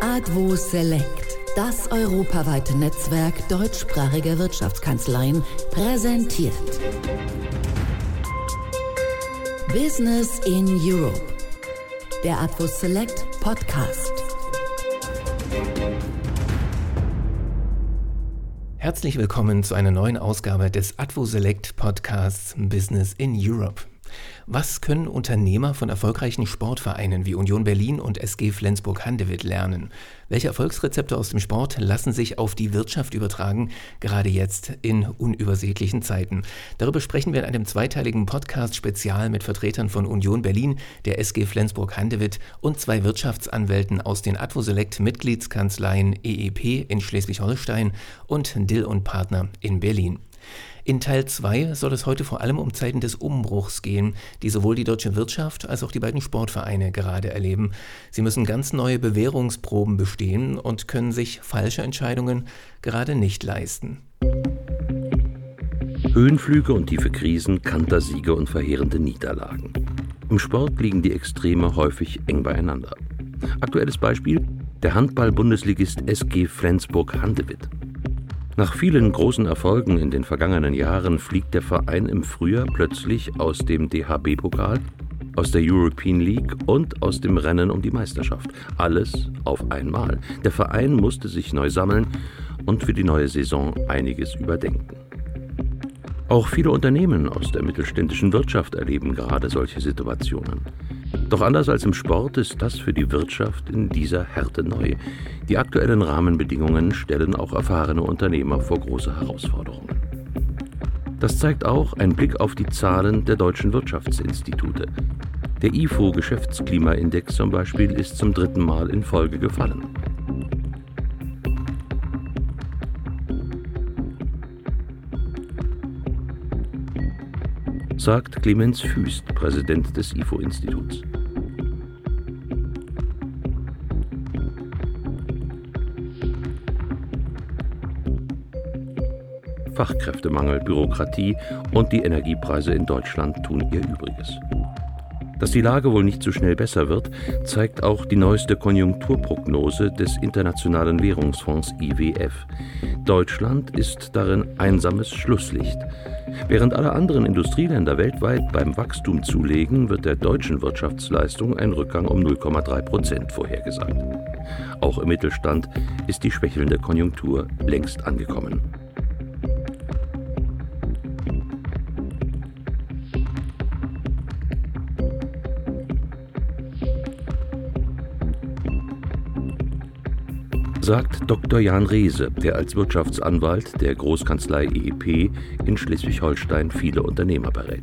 Advo Select, das europaweite Netzwerk deutschsprachiger Wirtschaftskanzleien, präsentiert. Business in Europe. Der Advo Select Podcast. Herzlich willkommen zu einer neuen Ausgabe des Advo Select Podcasts Business in Europe. Was können Unternehmer von erfolgreichen Sportvereinen wie Union Berlin und SG Flensburg-Handewitt lernen? Welche Erfolgsrezepte aus dem Sport lassen sich auf die Wirtschaft übertragen, gerade jetzt in unübersichtlichen Zeiten? Darüber sprechen wir in einem zweiteiligen Podcast-Spezial mit Vertretern von Union Berlin, der SG Flensburg-Handewitt und zwei Wirtschaftsanwälten aus den Advoselect-Mitgliedskanzleien EEP in Schleswig-Holstein und Dill und Partner in Berlin. In Teil 2 soll es heute vor allem um Zeiten des Umbruchs gehen, die sowohl die deutsche Wirtschaft als auch die beiden Sportvereine gerade erleben. Sie müssen ganz neue Bewährungsproben bestehen und können sich falsche Entscheidungen gerade nicht leisten. Höhenflüge und tiefe Krisen, Kantersiege und verheerende Niederlagen. Im Sport liegen die Extreme häufig eng beieinander. Aktuelles Beispiel: der Handball-Bundesligist SG Flensburg-Handewitt. Nach vielen großen Erfolgen in den vergangenen Jahren fliegt der Verein im Frühjahr plötzlich aus dem DHB-Pokal, aus der European League und aus dem Rennen um die Meisterschaft. Alles auf einmal. Der Verein musste sich neu sammeln und für die neue Saison einiges überdenken. Auch viele Unternehmen aus der mittelständischen Wirtschaft erleben gerade solche Situationen. Doch anders als im Sport ist das für die Wirtschaft in dieser Härte neu. Die aktuellen Rahmenbedingungen stellen auch erfahrene Unternehmer vor große Herausforderungen. Das zeigt auch ein Blick auf die Zahlen der deutschen Wirtschaftsinstitute. Der IFO Geschäftsklimaindex zum Beispiel ist zum dritten Mal in Folge gefallen. Sagt Clemens Füst, Präsident des IFO-Instituts. Fachkräftemangel, Bürokratie und die Energiepreise in Deutschland tun ihr Übriges. Dass die Lage wohl nicht so schnell besser wird, zeigt auch die neueste Konjunkturprognose des Internationalen Währungsfonds IWF. Deutschland ist darin einsames Schlusslicht. Während alle anderen Industrieländer weltweit beim Wachstum zulegen, wird der deutschen Wirtschaftsleistung ein Rückgang um 0,3 Prozent vorhergesagt. Auch im Mittelstand ist die schwächelnde Konjunktur längst angekommen. Sagt Dr. Jan Reese, der als Wirtschaftsanwalt der Großkanzlei EEP in Schleswig-Holstein viele Unternehmer berät.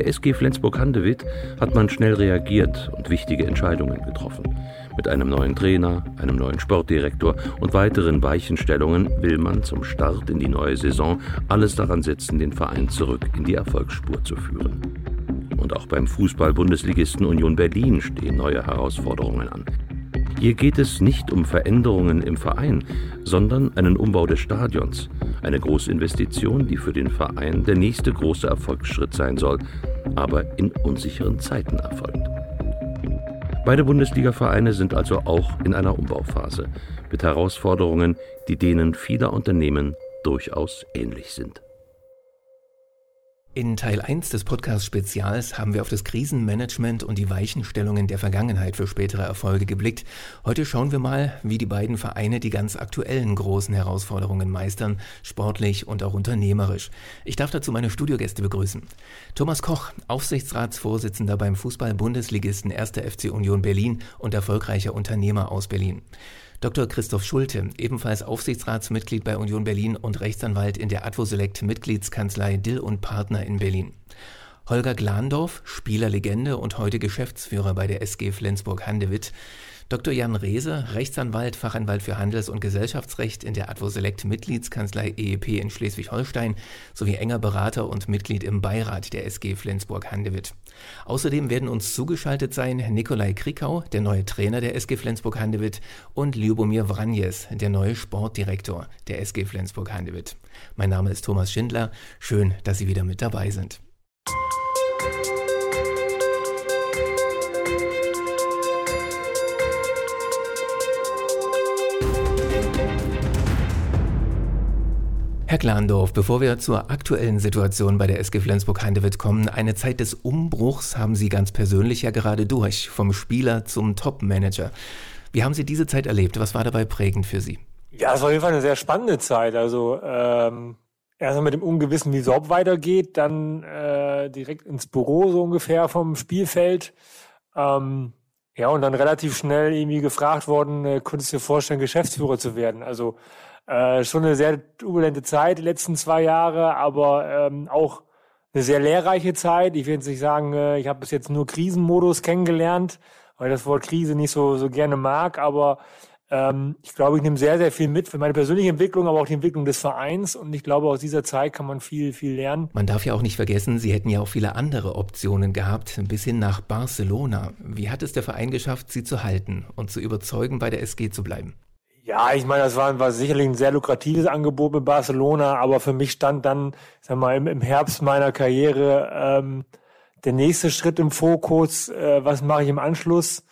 Der SG Flensburg-Handewitt hat man schnell reagiert und wichtige Entscheidungen getroffen. Mit einem neuen Trainer, einem neuen Sportdirektor und weiteren Weichenstellungen will man zum Start in die neue Saison alles daran setzen, den Verein zurück in die Erfolgsspur zu führen. Und auch beim Fußball-Bundesligisten Union Berlin stehen neue Herausforderungen an. Hier geht es nicht um Veränderungen im Verein, sondern einen Umbau des Stadions. Eine große Investition, die für den Verein der nächste große Erfolgsschritt sein soll, aber in unsicheren Zeiten erfolgt. Beide Bundesliga-Vereine sind also auch in einer Umbauphase mit Herausforderungen, die denen vieler Unternehmen durchaus ähnlich sind. In Teil 1 des Podcast-Spezials haben wir auf das Krisenmanagement und die Weichenstellungen der Vergangenheit für spätere Erfolge geblickt. Heute schauen wir mal, wie die beiden Vereine die ganz aktuellen großen Herausforderungen meistern, sportlich und auch unternehmerisch. Ich darf dazu meine Studiogäste begrüßen. Thomas Koch, Aufsichtsratsvorsitzender beim Fußball-Bundesligisten 1. FC Union Berlin und erfolgreicher Unternehmer aus Berlin. Dr. Christoph Schulte, ebenfalls Aufsichtsratsmitglied bei Union Berlin und Rechtsanwalt in der Advoselect Mitgliedskanzlei Dill und Partner in Berlin. Holger Glandorf, Spielerlegende und heute Geschäftsführer bei der SG Flensburg-Handewitt. Dr. Jan Rehse, Rechtsanwalt, Fachanwalt für Handels- und Gesellschaftsrecht in der Advoselect Mitgliedskanzlei EEP in Schleswig-Holstein sowie enger Berater und Mitglied im Beirat der SG Flensburg-Handewitt. Außerdem werden uns zugeschaltet sein Nikolai Krikau, der neue Trainer der SG Flensburg-Handewitt und Ljubomir Vranjes, der neue Sportdirektor der SG Flensburg-Handewitt. Mein Name ist Thomas Schindler. Schön, dass Sie wieder mit dabei sind. Herr Glandorf, bevor wir zur aktuellen Situation bei der SG Flensburg-Handewitt kommen, eine Zeit des Umbruchs haben Sie ganz persönlich ja gerade durch, vom Spieler zum Top-Manager. Wie haben Sie diese Zeit erlebt? Was war dabei prägend für Sie? Ja, es war auf jeden Fall eine sehr spannende Zeit. Also ähm, erstmal mit dem Ungewissen, wie es überhaupt weitergeht, dann äh, direkt ins Büro so ungefähr vom Spielfeld. Ähm, ja, und dann relativ schnell irgendwie gefragt worden, äh, könntest du dir vorstellen, Geschäftsführer zu werden? Also äh, schon eine sehr turbulente Zeit, die letzten zwei Jahre, aber ähm, auch eine sehr lehrreiche Zeit. Ich will jetzt nicht sagen, äh, ich habe bis jetzt nur Krisenmodus kennengelernt, weil ich das Wort Krise nicht so, so gerne mag, aber ähm, ich glaube, ich nehme sehr, sehr viel mit für meine persönliche Entwicklung, aber auch die Entwicklung des Vereins. Und ich glaube, aus dieser Zeit kann man viel, viel lernen. Man darf ja auch nicht vergessen, Sie hätten ja auch viele andere Optionen gehabt, bis hin nach Barcelona. Wie hat es der Verein geschafft, Sie zu halten und zu überzeugen, bei der SG zu bleiben? Ja, ich meine, das war, war sicherlich ein sehr lukratives Angebot mit Barcelona, aber für mich stand dann, sag mal, im, im Herbst meiner Karriere ähm, der nächste Schritt im Fokus. Äh, was mache ich im Anschluss?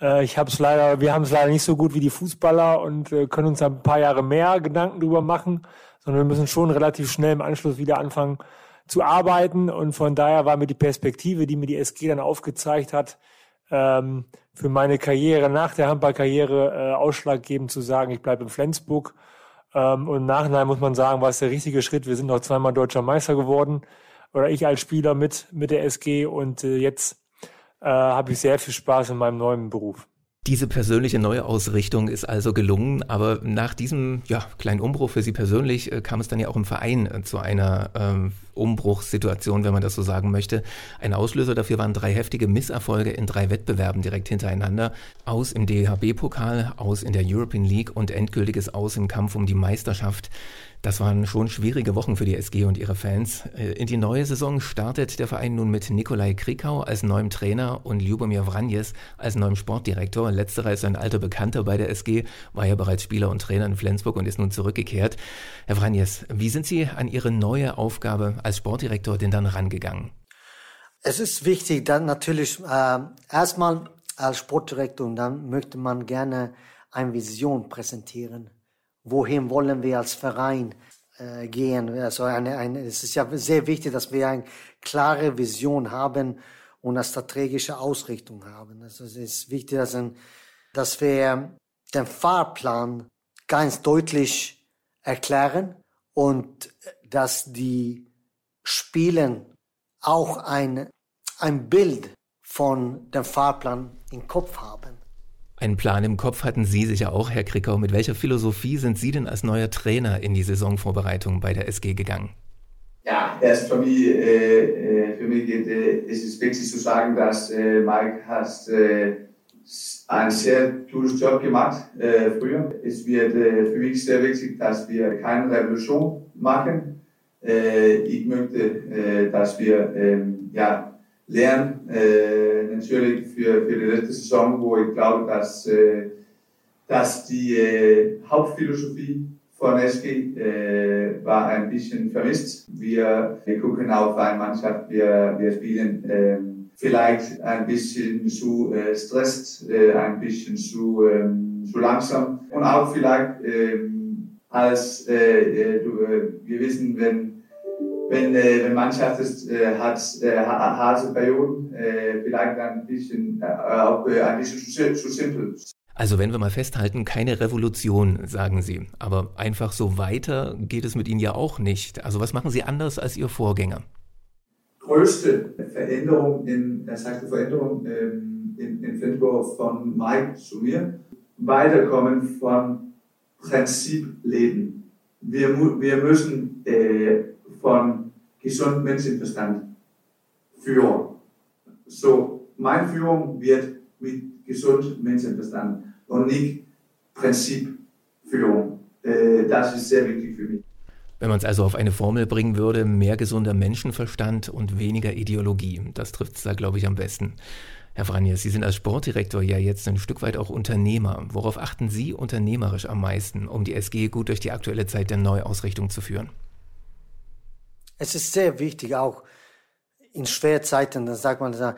Äh, ich habe es leider, wir haben es leider nicht so gut wie die Fußballer und äh, können uns ein paar Jahre mehr Gedanken drüber machen, sondern wir müssen schon relativ schnell im Anschluss wieder anfangen zu arbeiten. Und von daher war mir die Perspektive, die mir die SG dann aufgezeigt hat, ähm, für meine Karriere nach der Handballkarriere äh, ausschlaggebend zu sagen, ich bleibe in Flensburg. Ähm, und Nachhinein muss man sagen, war es der richtige Schritt. Wir sind noch zweimal deutscher Meister geworden oder ich als Spieler mit mit der SG und äh, jetzt äh, habe ich sehr viel Spaß in meinem neuen Beruf. Diese persönliche Neuausrichtung ist also gelungen, aber nach diesem ja, kleinen Umbruch für Sie persönlich äh, kam es dann ja auch im Verein äh, zu einer ähm, Umbruchssituation, wenn man das so sagen möchte. Ein Auslöser dafür waren drei heftige Misserfolge in drei Wettbewerben direkt hintereinander. Aus im DHB-Pokal, aus in der European League und endgültiges Aus im Kampf um die Meisterschaft. Das waren schon schwierige Wochen für die SG und ihre Fans. Äh, in die neue Saison startet der Verein nun mit Nikolai Krikau als neuem Trainer und Ljubomir Vranjes als neuem Sportdirektor. Letzterer ist ein alter Bekannter bei der SG, war ja bereits Spieler und Trainer in Flensburg und ist nun zurückgekehrt. Herr Vranjes, wie sind Sie an Ihre neue Aufgabe als Sportdirektor denn dann rangegangen? Es ist wichtig, dann natürlich äh, erstmal als Sportdirektor dann möchte man gerne eine Vision präsentieren wohin wollen wir als Verein äh, gehen. Also eine, eine, es ist ja sehr wichtig, dass wir eine klare Vision haben und eine strategische Ausrichtung haben. Also es ist wichtig, dass, ein, dass wir den Fahrplan ganz deutlich erklären und dass die Spielen auch ein, ein Bild von dem Fahrplan im Kopf haben. Einen Plan im Kopf hatten Sie sicher auch, Herr Krickau. Mit welcher Philosophie sind Sie denn als neuer Trainer in die Saisonvorbereitung bei der SG gegangen? Ja, erst für mich, äh, äh, für mich äh, ist es wichtig zu sagen, dass äh, Mike hat äh, einen sehr guten Job gemacht äh, früher. Es wird für mich sehr wichtig, dass wir keine Revolution machen. Ich möchte, dass wir ja, lernen, äh, natürlich für, für die letzte Saison, wo ich glaube, dass, äh, dass die äh, Hauptphilosophie von SG äh, war ein bisschen vermisst. Wir, wir gucken auf eine Mannschaft, wir, wir spielen äh, vielleicht ein bisschen zu äh, stresst, äh, ein bisschen zu, zu langsam und auch vielleicht als du, wir wissen, wenn wenn, äh, wenn Mannschaft ist, äh, hat äh, harte Perioden, äh, vielleicht ein bisschen, äh, auch äh, ein bisschen zu, zu simpel. Also wenn wir mal festhalten, keine Revolution, sagen Sie. Aber einfach so weiter geht es mit Ihnen ja auch nicht. Also was machen Sie anders als Ihr Vorgänger? Größte Veränderung in, er sagte Veränderung ähm, in, in Flensburg von Mike zu mir, weiterkommen von Prinzip leben. Wir, wir müssen äh, von gesundem Menschenverstand führen. So, meine Führung wird mit gesund Menschenverstand und nicht Prinzipführung. Äh, das ist sehr wichtig für mich. Wenn man es also auf eine Formel bringen würde, mehr gesunder Menschenverstand und weniger Ideologie, das trifft es da, glaube ich, am besten. Herr Vranjes, Sie sind als Sportdirektor ja jetzt ein Stück weit auch Unternehmer. Worauf achten Sie unternehmerisch am meisten, um die SG gut durch die aktuelle Zeit der Neuausrichtung zu führen? Es ist sehr wichtig, auch in Schwerzeiten, da sagt man,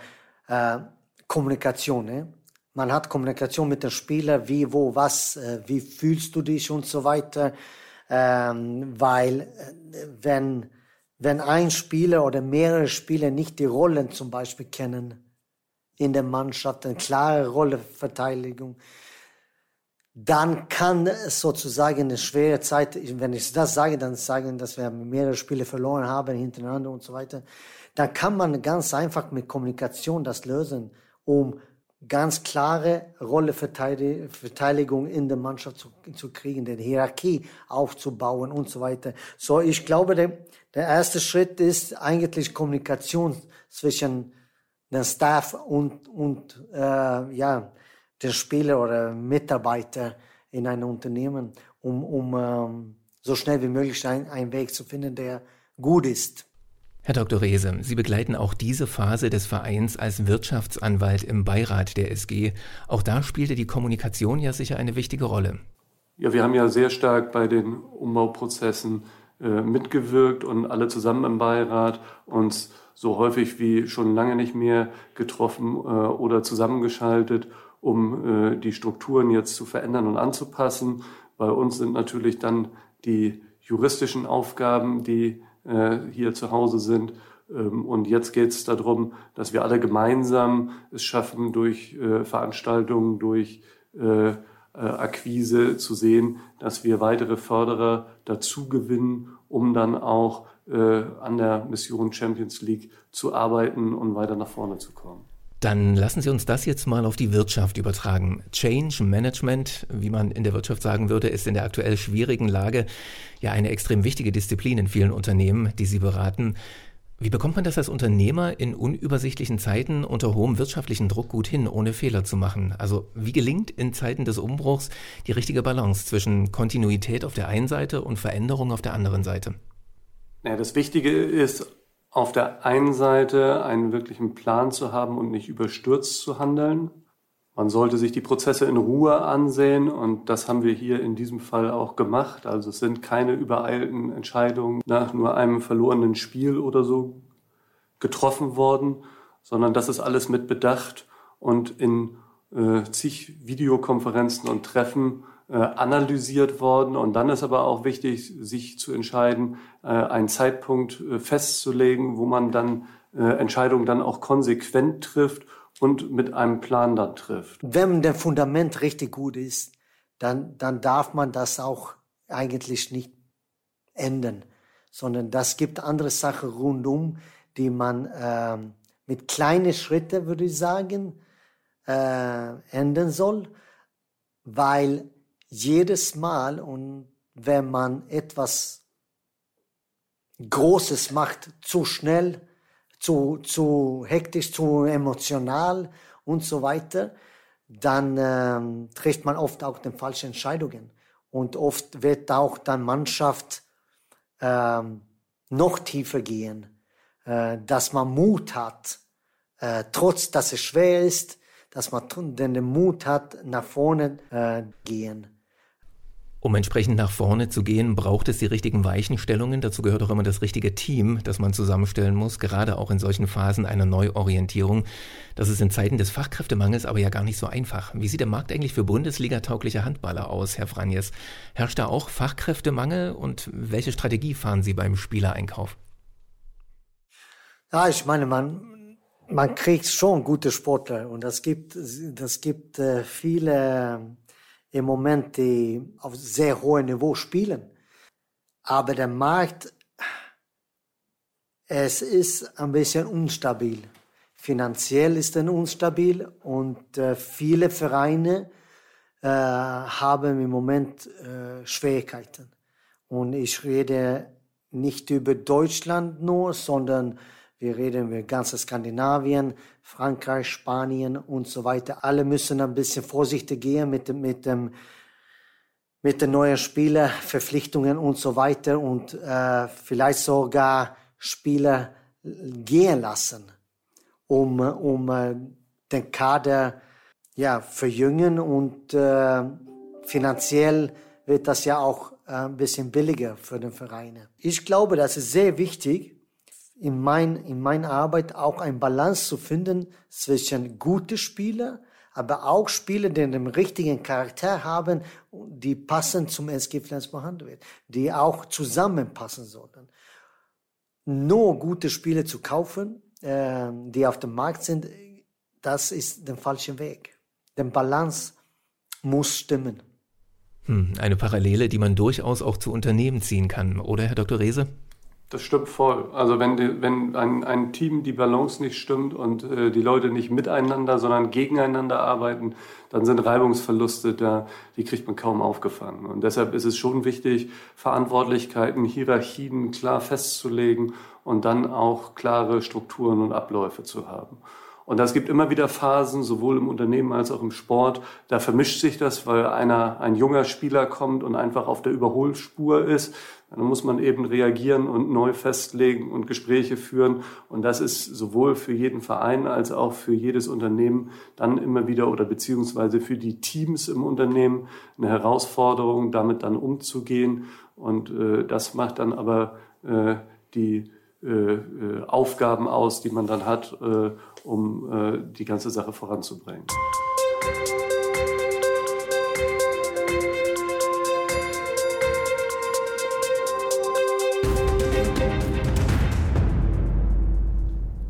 äh, Kommunikation. Ne? Man hat Kommunikation mit dem Spieler, wie, wo, was, äh, wie fühlst du dich und so weiter. Ähm, weil äh, wenn, wenn ein Spieler oder mehrere Spieler nicht die Rollen zum Beispiel kennen in der Mannschaft, eine klare Rolleverteidigung, dann kann es sozusagen eine schwere Zeit, wenn ich das sage, dann sagen, dass wir mehrere Spiele verloren haben hintereinander und so weiter, dann kann man ganz einfach mit Kommunikation das lösen, um ganz klare Rolleverteidigung in der Mannschaft zu, zu kriegen, die Hierarchie aufzubauen und so weiter. So, ich glaube, der, der erste Schritt ist eigentlich Kommunikation zwischen dem Staff und, und äh, ja, den Spieler oder Mitarbeiter in einem Unternehmen, um, um ähm, so schnell wie möglich einen Weg zu finden, der gut ist. Herr Dr. Rehse, Sie begleiten auch diese Phase des Vereins als Wirtschaftsanwalt im Beirat der SG. Auch da spielte die Kommunikation ja sicher eine wichtige Rolle. Ja, wir haben ja sehr stark bei den Umbauprozessen äh, mitgewirkt und alle zusammen im Beirat uns so häufig wie schon lange nicht mehr getroffen äh, oder zusammengeschaltet, um äh, die Strukturen jetzt zu verändern und anzupassen. Bei uns sind natürlich dann die juristischen Aufgaben, die äh, hier zu Hause sind. Ähm, und jetzt geht es darum, dass wir alle gemeinsam es schaffen, durch äh, Veranstaltungen, durch äh, Akquise zu sehen, dass wir weitere Förderer dazu gewinnen, um dann auch an der Mission Champions League zu arbeiten und weiter nach vorne zu kommen. Dann lassen Sie uns das jetzt mal auf die Wirtschaft übertragen. Change Management, wie man in der Wirtschaft sagen würde, ist in der aktuell schwierigen Lage ja eine extrem wichtige Disziplin in vielen Unternehmen, die Sie beraten. Wie bekommt man das als Unternehmer in unübersichtlichen Zeiten unter hohem wirtschaftlichen Druck gut hin, ohne Fehler zu machen? Also wie gelingt in Zeiten des Umbruchs die richtige Balance zwischen Kontinuität auf der einen Seite und Veränderung auf der anderen Seite? Ja, das Wichtige ist auf der einen Seite einen wirklichen Plan zu haben und nicht überstürzt zu handeln. Man sollte sich die Prozesse in Ruhe ansehen und das haben wir hier in diesem Fall auch gemacht. Also es sind keine übereilten Entscheidungen nach nur einem verlorenen Spiel oder so getroffen worden, sondern das ist alles mit Bedacht und in äh, zig Videokonferenzen und Treffen analysiert worden. Und dann ist aber auch wichtig, sich zu entscheiden, äh, einen Zeitpunkt äh, festzulegen, wo man dann Entscheidungen dann auch konsequent trifft und mit einem Plan dann trifft. Wenn der Fundament richtig gut ist, dann, dann darf man das auch eigentlich nicht ändern, sondern das gibt andere Sachen rundum, die man äh, mit kleinen Schritten, würde ich sagen, äh, ändern soll, weil jedes Mal und wenn man etwas Großes macht, zu schnell, zu, zu hektisch, zu emotional und so weiter, dann ähm, trifft man oft auch die falschen Entscheidungen. Und oft wird auch dann Mannschaft ähm, noch tiefer gehen, äh, dass man Mut hat, äh, trotz dass es schwer ist, dass man den Mut hat, nach vorne äh, gehen. Um entsprechend nach vorne zu gehen, braucht es die richtigen Weichenstellungen. Dazu gehört auch immer das richtige Team, das man zusammenstellen muss, gerade auch in solchen Phasen einer Neuorientierung. Das ist in Zeiten des Fachkräftemangels aber ja gar nicht so einfach. Wie sieht der Markt eigentlich für Bundesliga-taugliche Handballer aus, Herr Franjes? Herrscht da auch Fachkräftemangel und welche Strategie fahren Sie beim Spielereinkauf? Ja, ich meine, man, man kriegt schon gute Sportler und das gibt, das gibt äh, viele im Moment die auf sehr hohem Niveau spielen. Aber der Markt, es ist ein bisschen unstabil. Finanziell ist er unstabil und äh, viele Vereine äh, haben im Moment äh, Schwierigkeiten. Und ich rede nicht über Deutschland nur, sondern Wir reden über ganze Skandinavien, Frankreich, Spanien und so weiter. Alle müssen ein bisschen vorsichtig gehen mit mit dem, mit den neuen Spieler, Verpflichtungen und so weiter und äh, vielleicht sogar Spieler gehen lassen, um, um äh, den Kader ja, verjüngen und äh, finanziell wird das ja auch äh, ein bisschen billiger für den Vereine. Ich glaube, das ist sehr wichtig, in, mein, in meiner Arbeit auch ein Balance zu finden zwischen gute Spieler, aber auch Spieler, die den richtigen Charakter haben, die passend zum SG Flensburg behandelt die auch zusammenpassen sollten. Nur gute Spiele zu kaufen, äh, die auf dem Markt sind, das ist der falsche Weg. Der Balance muss stimmen. Hm, eine Parallele, die man durchaus auch zu Unternehmen ziehen kann, oder Herr Dr. Rehse? Das stimmt voll. Also wenn, die, wenn ein, ein Team die Balance nicht stimmt und äh, die Leute nicht miteinander, sondern gegeneinander arbeiten, dann sind Reibungsverluste da, die kriegt man kaum aufgefangen. Und deshalb ist es schon wichtig, Verantwortlichkeiten, Hierarchien klar festzulegen und dann auch klare Strukturen und Abläufe zu haben. Und es gibt immer wieder Phasen, sowohl im Unternehmen als auch im Sport, da vermischt sich das, weil einer, ein junger Spieler kommt und einfach auf der Überholspur ist. Dann muss man eben reagieren und neu festlegen und Gespräche führen. Und das ist sowohl für jeden Verein als auch für jedes Unternehmen dann immer wieder oder beziehungsweise für die Teams im Unternehmen eine Herausforderung, damit dann umzugehen. Und äh, das macht dann aber äh, die Aufgaben aus, die man dann hat, äh, um äh, die ganze Sache voranzubringen.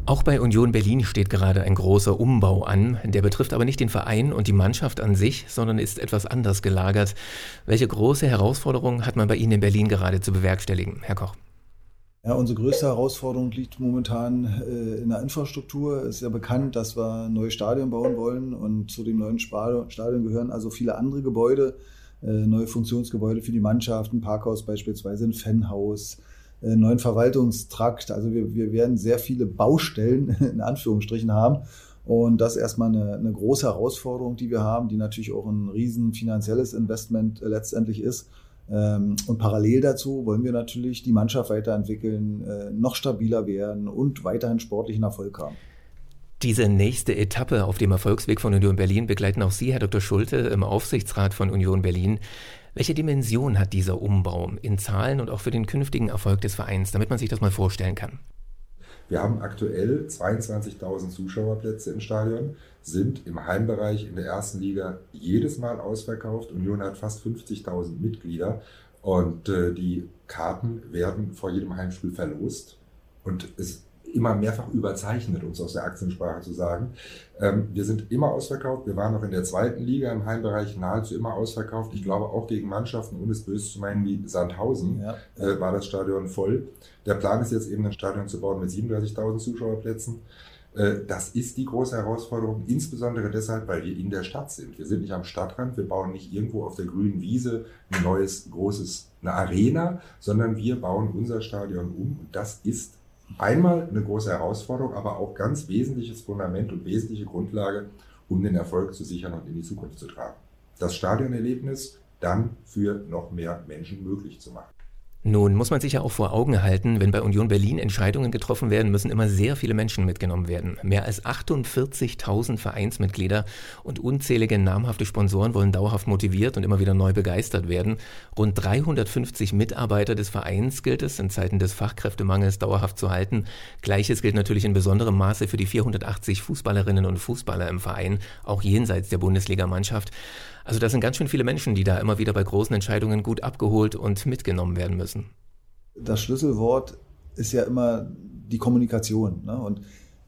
Auch bei Union Berlin steht gerade ein großer Umbau an. Der betrifft aber nicht den Verein und die Mannschaft an sich, sondern ist etwas anders gelagert. Welche große Herausforderungen hat man bei Ihnen in Berlin gerade zu bewerkstelligen, Herr Koch? Ja, unsere größte Herausforderung liegt momentan äh, in der Infrastruktur. Es ist ja bekannt, dass wir ein neues Stadion bauen wollen und zu dem neuen Stadion gehören also viele andere Gebäude, äh, neue Funktionsgebäude für die Mannschaft, ein Parkhaus beispielsweise, ein Fanhaus, äh, neuen Verwaltungstrakt. Also wir, wir werden sehr viele Baustellen in Anführungsstrichen haben. Und das ist erstmal eine, eine große Herausforderung, die wir haben, die natürlich auch ein riesen finanzielles Investment äh, letztendlich ist. Ähm, und parallel dazu wollen wir natürlich die Mannschaft weiterentwickeln, äh, noch stabiler werden und weiterhin sportlichen Erfolg haben. Diese nächste Etappe auf dem Erfolgsweg von Union Berlin begleiten auch Sie, Herr Dr. Schulte, im Aufsichtsrat von Union Berlin. Welche Dimension hat dieser Umbau in Zahlen und auch für den künftigen Erfolg des Vereins, damit man sich das mal vorstellen kann? Wir haben aktuell 22.000 Zuschauerplätze im Stadion, sind im Heimbereich in der ersten Liga jedes Mal ausverkauft. Union hat fast 50.000 Mitglieder und äh, die Karten werden vor jedem Heimspiel verlost. Und es immer mehrfach überzeichnet, um es aus der Aktiensprache zu sagen. Ähm, wir sind immer ausverkauft. Wir waren noch in der zweiten Liga im Heimbereich nahezu immer ausverkauft. Ich glaube auch gegen Mannschaften, ohne es böse zu meinen, wie Sandhausen, ja. äh, war das Stadion voll. Der Plan ist jetzt eben ein Stadion zu bauen mit 37.000 Zuschauerplätzen. Äh, das ist die große Herausforderung, insbesondere deshalb, weil wir in der Stadt sind. Wir sind nicht am Stadtrand, wir bauen nicht irgendwo auf der grünen Wiese ein neues, großes, eine Arena, sondern wir bauen unser Stadion um. Und das ist einmal eine große Herausforderung, aber auch ganz wesentliches Fundament und wesentliche Grundlage, um den Erfolg zu sichern und in die Zukunft zu tragen. Das Stadionerlebnis dann für noch mehr Menschen möglich zu machen. Nun muss man sich ja auch vor Augen halten, wenn bei Union Berlin Entscheidungen getroffen werden, müssen immer sehr viele Menschen mitgenommen werden. Mehr als 48.000 Vereinsmitglieder und unzählige namhafte Sponsoren wollen dauerhaft motiviert und immer wieder neu begeistert werden. Rund 350 Mitarbeiter des Vereins gilt es in Zeiten des Fachkräftemangels dauerhaft zu halten. Gleiches gilt natürlich in besonderem Maße für die 480 Fußballerinnen und Fußballer im Verein, auch jenseits der Bundesligamannschaft. Also das sind ganz schön viele Menschen, die da immer wieder bei großen Entscheidungen gut abgeholt und mitgenommen werden müssen. Das Schlüsselwort ist ja immer die Kommunikation. Ne? Und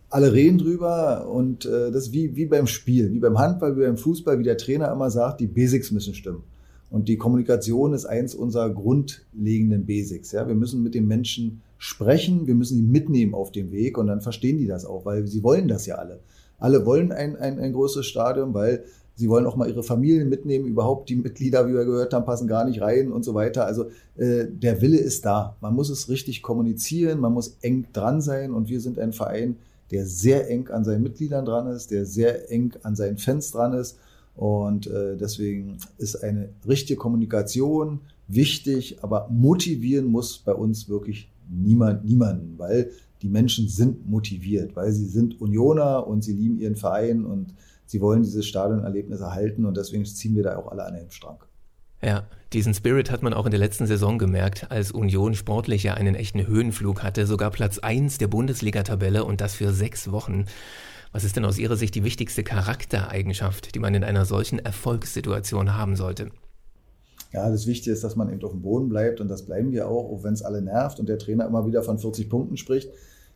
alle reden drüber und äh, das ist wie, wie beim Spiel, wie beim Handball, wie beim Fußball, wie der Trainer immer sagt, die Basics müssen stimmen. Und die Kommunikation ist eins unserer grundlegenden Basics. Ja? Wir müssen mit den Menschen sprechen, wir müssen sie mitnehmen auf dem Weg und dann verstehen die das auch, weil sie wollen das ja alle. Alle wollen ein, ein, ein größeres Stadion, weil Sie wollen auch mal ihre Familien mitnehmen. Überhaupt die Mitglieder, wie wir gehört haben, passen gar nicht rein und so weiter. Also äh, der Wille ist da. Man muss es richtig kommunizieren, man muss eng dran sein. Und wir sind ein Verein, der sehr eng an seinen Mitgliedern dran ist, der sehr eng an seinen Fans dran ist. Und äh, deswegen ist eine richtige Kommunikation wichtig, aber motivieren muss bei uns wirklich niemand, niemanden, weil die Menschen sind motiviert, weil sie sind Unioner und sie lieben ihren Verein und sie wollen dieses Stadionerlebnis erhalten und deswegen ziehen wir da auch alle an den Strang. Ja, diesen Spirit hat man auch in der letzten Saison gemerkt, als Union sportlich ja einen echten Höhenflug hatte, sogar Platz 1 der Bundesliga-Tabelle und das für sechs Wochen. Was ist denn aus Ihrer Sicht die wichtigste Charaktereigenschaft, die man in einer solchen Erfolgssituation haben sollte? Ja, das Wichtige ist, dass man eben auf dem Boden bleibt und das bleiben wir auch, auch wenn es alle nervt und der Trainer immer wieder von 40 Punkten spricht.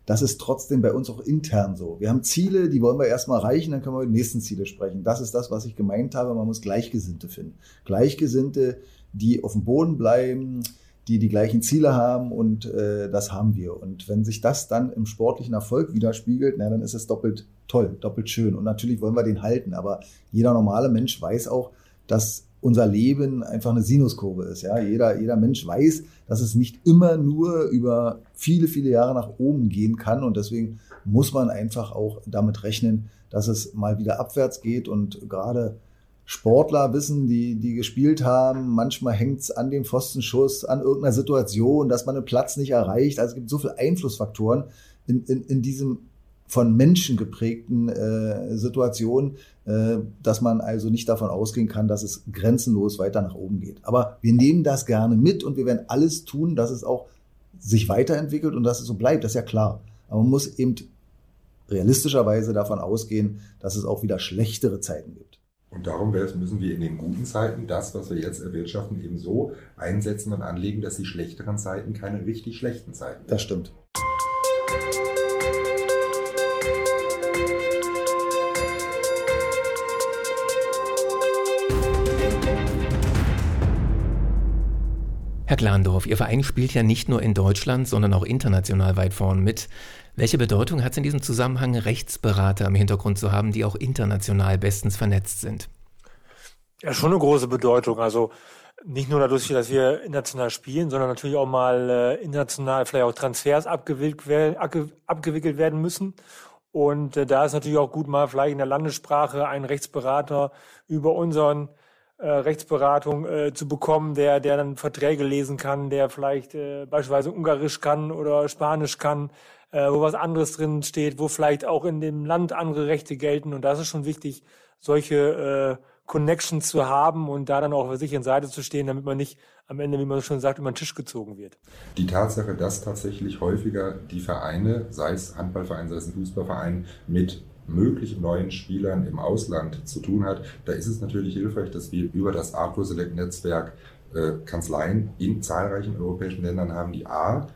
Das ist trotzdem bei uns auch intern so. Wir haben Ziele, die wollen wir erstmal erreichen, dann können wir über die nächsten Ziele sprechen. Das ist das, was ich gemeint habe. Man muss Gleichgesinnte finden. Gleichgesinnte, die auf dem Boden bleiben, die die gleichen Ziele haben und äh, das haben wir. Und wenn sich das dann im sportlichen Erfolg widerspiegelt, na, dann ist es doppelt toll, doppelt schön. Und natürlich wollen wir den halten. Aber jeder normale Mensch weiß auch, dass unser Leben einfach eine Sinuskurve ist. Ja, jeder, jeder Mensch weiß, dass es nicht immer nur über viele, viele Jahre nach oben gehen kann. Und deswegen muss man einfach auch damit rechnen, dass es mal wieder abwärts geht. Und gerade Sportler wissen, die, die gespielt haben, manchmal hängt es an dem Pfostenschuss, an irgendeiner Situation, dass man einen Platz nicht erreicht. Also es gibt so viele Einflussfaktoren in, in, in diesem von Menschen geprägten äh, Situation, äh, dass man also nicht davon ausgehen kann, dass es grenzenlos weiter nach oben geht. Aber wir nehmen das gerne mit und wir werden alles tun, dass es auch sich weiterentwickelt und dass es so bleibt, das ist ja klar. Aber man muss eben realistischerweise davon ausgehen, dass es auch wieder schlechtere Zeiten gibt. Und darum müssen wir in den guten Zeiten das, was wir jetzt erwirtschaften, eben so einsetzen und anlegen, dass die schlechteren Zeiten keine richtig schlechten Zeiten sind. Das stimmt. Herr Glandorf, Ihr Verein spielt ja nicht nur in Deutschland, sondern auch international weit vorn mit. Welche Bedeutung hat es in diesem Zusammenhang, Rechtsberater im Hintergrund zu haben, die auch international bestens vernetzt sind? Ja, schon eine große Bedeutung. Also nicht nur dadurch, dass wir international spielen, sondern natürlich auch mal äh, international vielleicht auch Transfers abgewickelt werden, abgewickelt werden müssen. Und äh, da ist natürlich auch gut, mal vielleicht in der Landessprache einen Rechtsberater über unseren äh, Rechtsberatung äh, zu bekommen, der, der dann Verträge lesen kann, der vielleicht äh, beispielsweise Ungarisch kann oder Spanisch kann, äh, wo was anderes drin steht, wo vielleicht auch in dem Land andere Rechte gelten. Und das ist schon wichtig, solche äh, Connections zu haben und da dann auch auf sicheren Seite zu stehen, damit man nicht am Ende, wie man schon sagt, über den Tisch gezogen wird. Die Tatsache, dass tatsächlich häufiger die Vereine, sei es Handballverein, sei es ein Fußballverein, mit möglichen neuen Spielern im Ausland zu tun hat, da ist es natürlich hilfreich, dass wir über das Arthur Select Netzwerk äh, Kanzleien in zahlreichen europäischen Ländern haben, die A,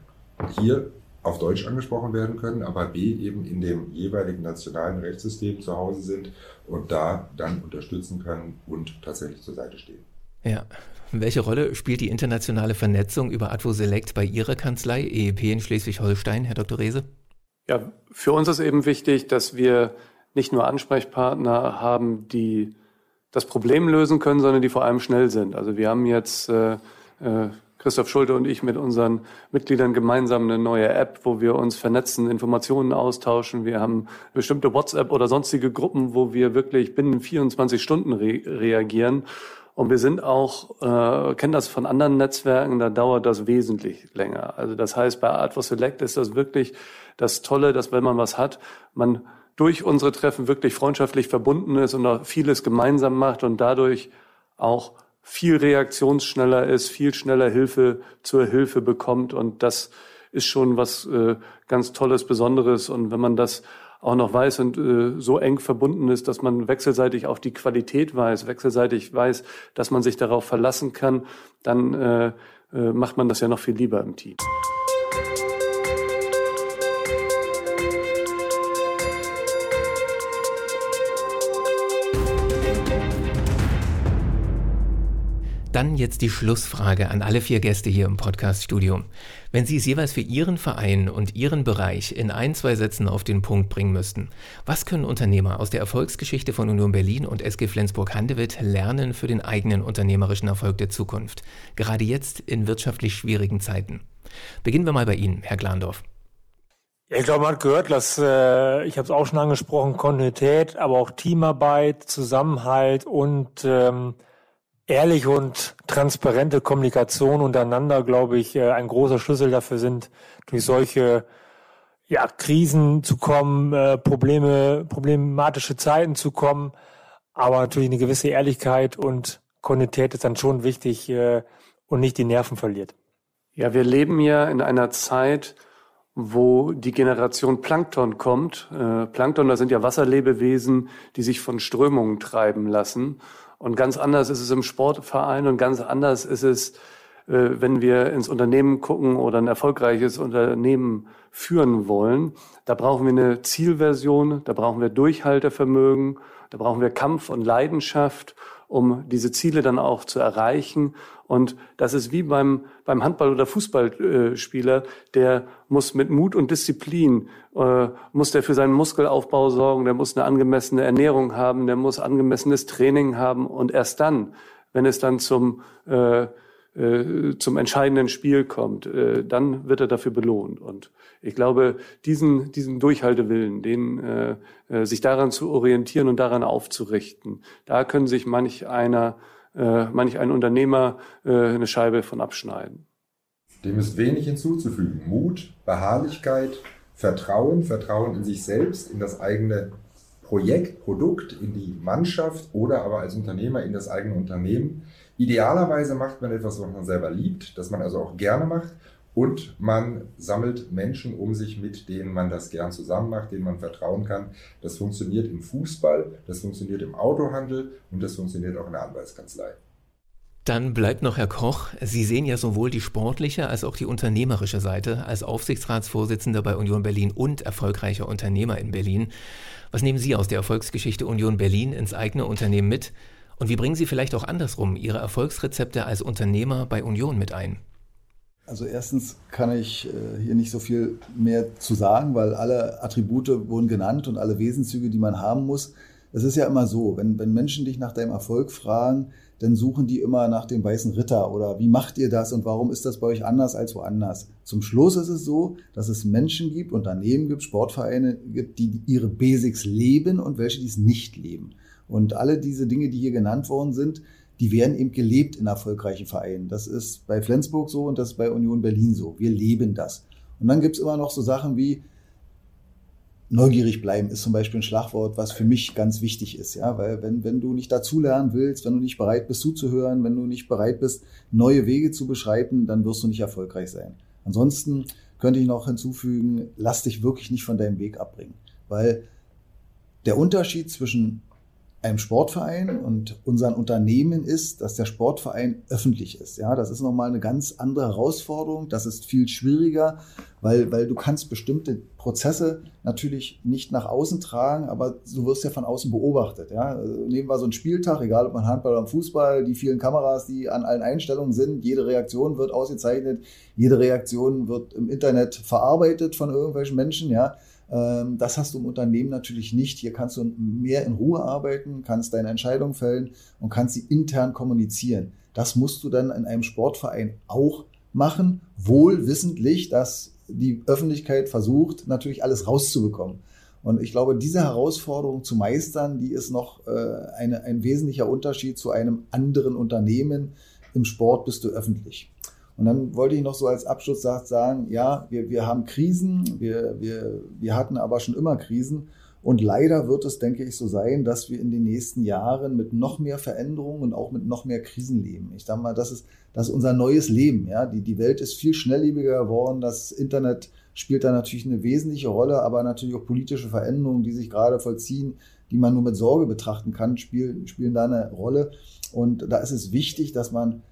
hier auf Deutsch angesprochen werden können, aber B eben in dem jeweiligen nationalen Rechtssystem zu Hause sind und da dann unterstützen können und tatsächlich zur Seite stehen. Ja. Welche Rolle spielt die internationale Vernetzung über Advo Select bei Ihrer Kanzlei EEP in Schleswig-Holstein, Herr Dr. Rehse? Ja, für uns ist eben wichtig, dass wir nicht nur Ansprechpartner haben, die das Problem lösen können, sondern die vor allem schnell sind. Also wir haben jetzt äh, äh, Christoph Schulte und ich mit unseren Mitgliedern gemeinsam eine neue App, wo wir uns vernetzen, Informationen austauschen. Wir haben bestimmte WhatsApp oder sonstige Gruppen, wo wir wirklich binnen 24 Stunden re reagieren. Und wir sind auch, äh, kennen das von anderen Netzwerken, da dauert das wesentlich länger. Also das heißt, bei Art for Select ist das wirklich das Tolle, dass wenn man was hat, man durch unsere Treffen wirklich freundschaftlich verbunden ist und auch vieles gemeinsam macht und dadurch auch viel reaktionsschneller ist, viel schneller Hilfe zur Hilfe bekommt. Und das ist schon was äh, ganz Tolles, Besonderes. Und wenn man das auch noch weiß und äh, so eng verbunden ist, dass man wechselseitig auch die Qualität weiß, wechselseitig weiß, dass man sich darauf verlassen kann, dann äh, äh, macht man das ja noch viel lieber im Team. Dann jetzt die Schlussfrage an alle vier Gäste hier im Podcast-Studio. Wenn Sie es jeweils für Ihren Verein und Ihren Bereich in ein, zwei Sätzen auf den Punkt bringen müssten, was können Unternehmer aus der Erfolgsgeschichte von Union Berlin und SG Flensburg-Handewitt lernen für den eigenen unternehmerischen Erfolg der Zukunft, gerade jetzt in wirtschaftlich schwierigen Zeiten? Beginnen wir mal bei Ihnen, Herr Glandorf. Ja, ich glaube, man hat gehört, dass äh, ich habe es auch schon angesprochen, Kontinuität, aber auch Teamarbeit, Zusammenhalt und ähm, ehrliche und transparente Kommunikation untereinander, glaube ich, äh, ein großer Schlüssel dafür sind, durch solche ja, Krisen zu kommen, äh, Probleme, problematische Zeiten zu kommen. Aber natürlich eine gewisse Ehrlichkeit und Kontinuität ist dann schon wichtig äh, und nicht die Nerven verliert. Ja, wir leben ja in einer Zeit, wo die Generation Plankton kommt. Plankton, das sind ja Wasserlebewesen, die sich von Strömungen treiben lassen. Und ganz anders ist es im Sportverein und ganz anders ist es, äh, wenn wir ins Unternehmen gucken oder ein erfolgreiches Unternehmen führen wollen. Da brauchen wir eine Zielversion, da brauchen wir Durchhaltevermögen, da brauchen wir Kampf und Leidenschaft, um diese Ziele dann auch zu erreichen. Und das ist wie beim, beim Handball- oder Fußballspieler, der muss mit Mut und Disziplin, äh, muss der für seinen Muskelaufbau sorgen, der muss eine angemessene Ernährung haben, der muss angemessenes Training haben und erst dann, wenn es dann zum, äh, äh, zum entscheidenden Spiel kommt, äh, dann wird er dafür belohnt. Und ich glaube, diesen, diesen Durchhaltewillen, den, äh, äh, sich daran zu orientieren und daran aufzurichten, da können sich manch einer äh, manch ein Unternehmer äh, eine Scheibe von abschneiden. Dem ist wenig hinzuzufügen. Mut, Beharrlichkeit, Vertrauen, Vertrauen in sich selbst, in das eigene Projekt, Produkt, in die Mannschaft oder aber als Unternehmer in das eigene Unternehmen. Idealerweise macht man etwas, was man selber liebt, das man also auch gerne macht und man sammelt Menschen um sich, mit denen man das gern zusammen macht, denen man vertrauen kann. Das funktioniert im Fußball, das funktioniert im Autohandel und das funktioniert auch in der Anwaltskanzlei. Dann bleibt noch Herr Koch. Sie sehen ja sowohl die sportliche als auch die unternehmerische Seite als Aufsichtsratsvorsitzender bei Union Berlin und erfolgreicher Unternehmer in Berlin. Was nehmen Sie aus der Erfolgsgeschichte Union Berlin ins eigene Unternehmen mit? Und wie bringen Sie vielleicht auch andersrum Ihre Erfolgsrezepte als Unternehmer bei Union mit ein? Also erstens kann ich äh, hier nicht so viel mehr zu sagen, weil alle Attribute wurden genannt und alle Wesenszüge, die man haben muss. Es ist ja immer so, wenn, wenn Menschen dich nach deinem Erfolg fragen, dann suchen die immer nach dem weißen Ritter oder wie macht ihr das und warum ist das bei euch anders als woanders. Zum Schluss ist es so, dass es Menschen gibt, Unternehmen gibt, Sportvereine gibt, die ihre Basics leben und welche, die es nicht leben. Und alle diese Dinge, die hier genannt worden sind, die werden eben gelebt in erfolgreichen Vereinen. Das ist bei Flensburg so und das ist bei Union Berlin so. Wir leben das. Und dann gibt's immer noch so Sachen wie neugierig bleiben ist zum Beispiel ein Schlagwort, was für mich ganz wichtig ist. Ja, weil wenn, wenn du nicht dazulernen willst, wenn du nicht bereit bist zuzuhören, wenn du nicht bereit bist, neue Wege zu beschreiten, dann wirst du nicht erfolgreich sein. Ansonsten könnte ich noch hinzufügen, lass dich wirklich nicht von deinem Weg abbringen. Weil der Unterschied zwischen einem Sportverein und unseren Unternehmen ist, dass der Sportverein öffentlich ist. Ja, das ist nochmal eine ganz andere Herausforderung. Das ist viel schwieriger, weil, weil du kannst bestimmte Prozesse natürlich nicht nach außen tragen, aber du wirst ja von außen beobachtet. Ja, nehmen wir so einen Spieltag, egal ob man Handball oder Fußball, die vielen Kameras, die an allen Einstellungen sind, jede Reaktion wird ausgezeichnet, jede Reaktion wird im Internet verarbeitet von irgendwelchen Menschen, ja. Ähm, das hast du im Unternehmen natürlich nicht. Hier kannst du mehr in Ruhe arbeiten, kannst deine Entscheidung fällen und kannst sie intern kommunizieren. Das musst du dann in einem Sportverein auch machen, wohl wissentlich, dass die Öffentlichkeit versucht, natürlich alles rauszubekommen. Und ich glaube, diese Herausforderung zu meistern, die ist noch äh, eine, ein wesentlicher Unterschied zu einem anderen Unternehmen. Im Sport bist du öffentlich. Und dann wollte ich noch so als Abschluss sagen, ja, wir, wir haben Krisen, wir, wir, wir hatten aber schon immer Krisen. Und leider wird es, denke ich, so sein, dass wir in den nächsten Jahren mit noch mehr Veränderungen und auch mit noch mehr Krisen leben. Ich sage mal, das ist, das ist unser neues Leben. Ja? Die, die Welt ist viel schnelllebiger geworden. Das Internet spielt da natürlich eine wesentliche Rolle, aber natürlich auch politische Veränderungen, die sich gerade vollziehen, die man nur mit Sorge betrachten kann, spielen, spielen da eine Rolle. Und da ist es wichtig, dass man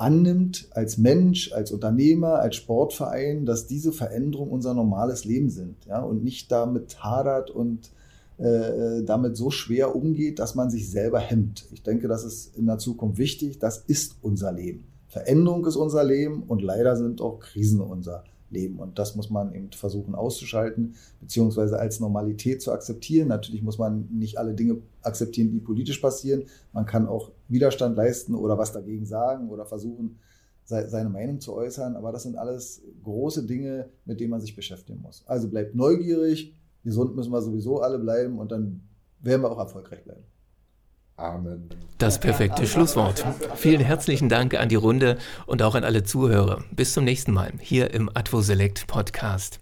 annimmt als Mensch, als Unternehmer, als Sportverein, dass diese Veränderungen unser normales Leben sind ja, und nicht damit hadert und äh, damit so schwer umgeht, dass man sich selber hemmt. Ich denke, das ist in der Zukunft wichtig. Das ist unser Leben. Veränderung ist unser Leben und leider sind auch Krisen unser Leben. Und das muss man eben versuchen auszuschalten, beziehungsweise als Normalität zu akzeptieren. Natürlich muss man nicht alle Dinge akzeptieren, die politisch passieren. Man kann auch Widerstand leisten oder was dagegen sagen oder versuchen, seine Meinung zu äußern. Aber das sind alles große Dinge, mit denen man sich beschäftigen muss. Also bleibt neugierig, gesund müssen wir sowieso alle bleiben und dann werden wir auch erfolgreich bleiben. Amen. Das perfekte Schlusswort. Vielen herzlichen Dank an die Runde und auch an alle Zuhörer. Bis zum nächsten Mal hier im Advo Select Podcast.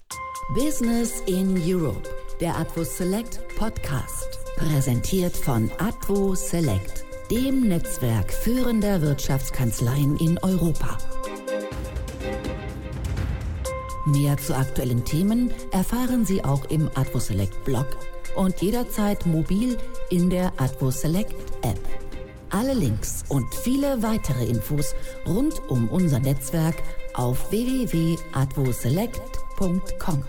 Business in Europe, der Advo Select Podcast. Präsentiert von Advo Select, dem Netzwerk führender Wirtschaftskanzleien in Europa. Mehr zu aktuellen Themen erfahren Sie auch im AdvoSelect Blog und jederzeit mobil in der AdvoSelect App. Alle Links und viele weitere Infos rund um unser Netzwerk auf www.advoselect.com.